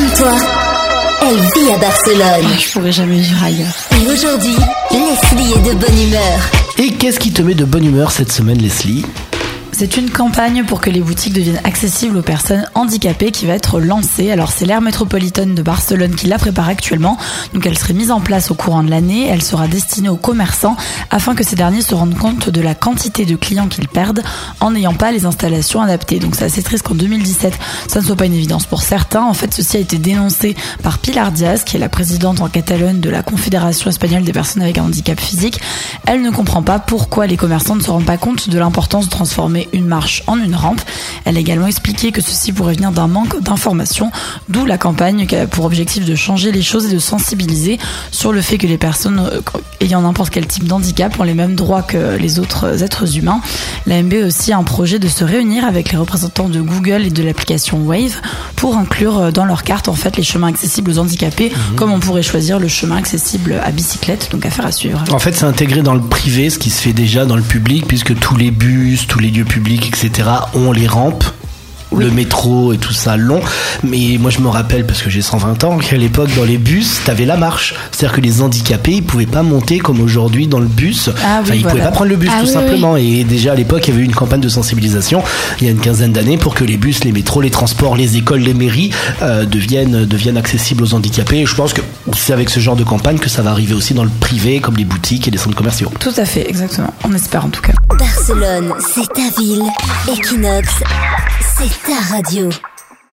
Comme toi, elle vit à Barcelone. Ah, je pourrais jamais vivre ailleurs. Et aujourd'hui, Leslie est de bonne humeur. Et qu'est-ce qui te met de bonne humeur cette semaine, Leslie? C'est une campagne pour que les boutiques deviennent accessibles aux personnes handicapées qui va être lancée. Alors c'est l'aire métropolitaine de Barcelone qui la prépare actuellement. Donc elle serait mise en place au courant de l'année. Elle sera destinée aux commerçants afin que ces derniers se rendent compte de la quantité de clients qu'ils perdent en n'ayant pas les installations adaptées. Donc c'est assez triste qu'en 2017 ça ne soit pas une évidence pour certains. En fait ceci a été dénoncé par Pilar Diaz qui est la présidente en Catalogne de la Confédération espagnole des personnes avec un handicap physique. Elle ne comprend pas pourquoi les commerçants ne se rendent pas compte de l'importance de transformer une marche en une rampe. Elle a également expliqué que ceci pourrait venir d'un manque d'informations, d'où la campagne qui a pour objectif de changer les choses et de sensibiliser sur le fait que les personnes euh, ayant n'importe quel type d'handicap ont les mêmes droits que les autres êtres humains. La MB a aussi un projet de se réunir avec les représentants de Google et de l'application Wave pour inclure euh, dans leur carte en fait les chemins accessibles aux handicapés, comme on pourrait choisir le chemin accessible à bicyclette, donc affaire à suivre. En fait, c'est intégré dans le privé, ce qui se fait déjà dans le public, puisque tous les bus, tous les lieux publics, etc., ont les rampes. Le métro et tout ça long, mais moi je me rappelle parce que j'ai 120 ans qu'à l'époque dans les bus t'avais la marche, c'est-à-dire que les handicapés ils pouvaient pas monter comme aujourd'hui dans le bus, Ah oui, enfin ils voilà. pouvaient pas prendre le bus Ah tout oui, simplement. Et déjà à l'époque il y avait eu une campagne de sensibilisation il y a une quinzaine d'années pour que les bus, les métros, les transports, les écoles, les mairies euh, deviennent deviennent accessibles aux handicapés. Et je pense que c'est avec ce genre de campagne que ça va arriver aussi dans le privé comme les boutiques et les centres commerciaux. Tout à fait, exactement. On espère en tout cas. Barcelone, c'est ta ville. Equinox, c'est ta radio.